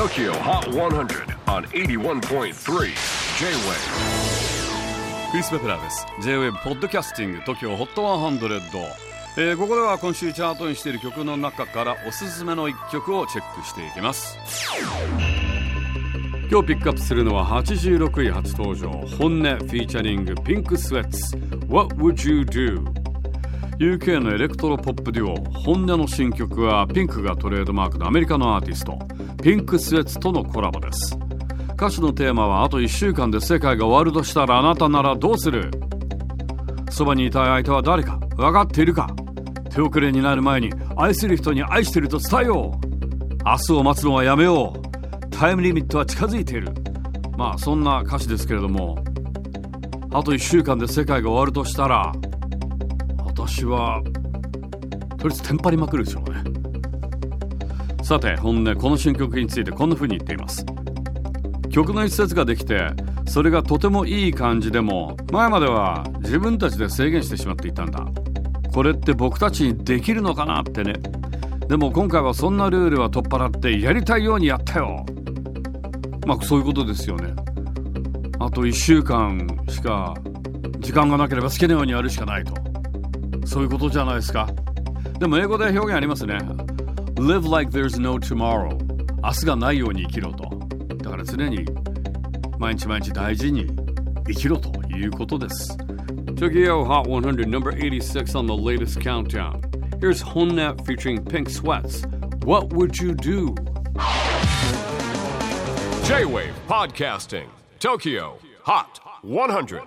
TOKYO HOT 100 on 81.3 J-WAVE クリス・ペプラーです。J-WAVE ポッドキャスティング TOKYO HOT 100、えー、ここでは今週チャートインしている曲の中からおすすめの一曲をチェックしていきます。今日ピックアップするのは86位初登場。 HONNE featuring PINK SWEAT$ What Would You Do? UK のエレクトロポップデュオ。 HONNE の新曲はピンクがトレードマークのアメリカのアーティスト。ピンクスウェッツとのコラボです。歌詞のテーマはあと1週間で世界が終わるとしたらあなたならどうする？そばにいたい相手は誰か？分かっているか？手遅れになる前に愛する人に愛してると伝えよう。明日を待つのはやめよう。タイムリミットは近づいている。まあそんな歌詞ですけれども。あと1週間で世界が終わるとしたら私はとりあえずテンパりまくるでしょうね。さて本音この新曲についてこんな風に言っています。曲の一節ができてそれがとてもいい感じでも前までは自分たちで制限してしまっていたんだ。これって僕たちにできるのかなってね。でも今回はそんなルールは取っ払ってやりたいようにやったよ。まあそういうことですよね。あと1週間しか時間がなければ好きなようにやるしかないと。そういうことじゃないですかでも英語で表現ありますね Live like there's no tomorrow 明日がないように生きろとだから常に毎日毎日大事に生きろということです Tokyo Hot 100 number 86 on the latest countdown Here's Honnet featuring Pink Sweats What would you do? J-WAVE PODCASTING TOKYO HOT 100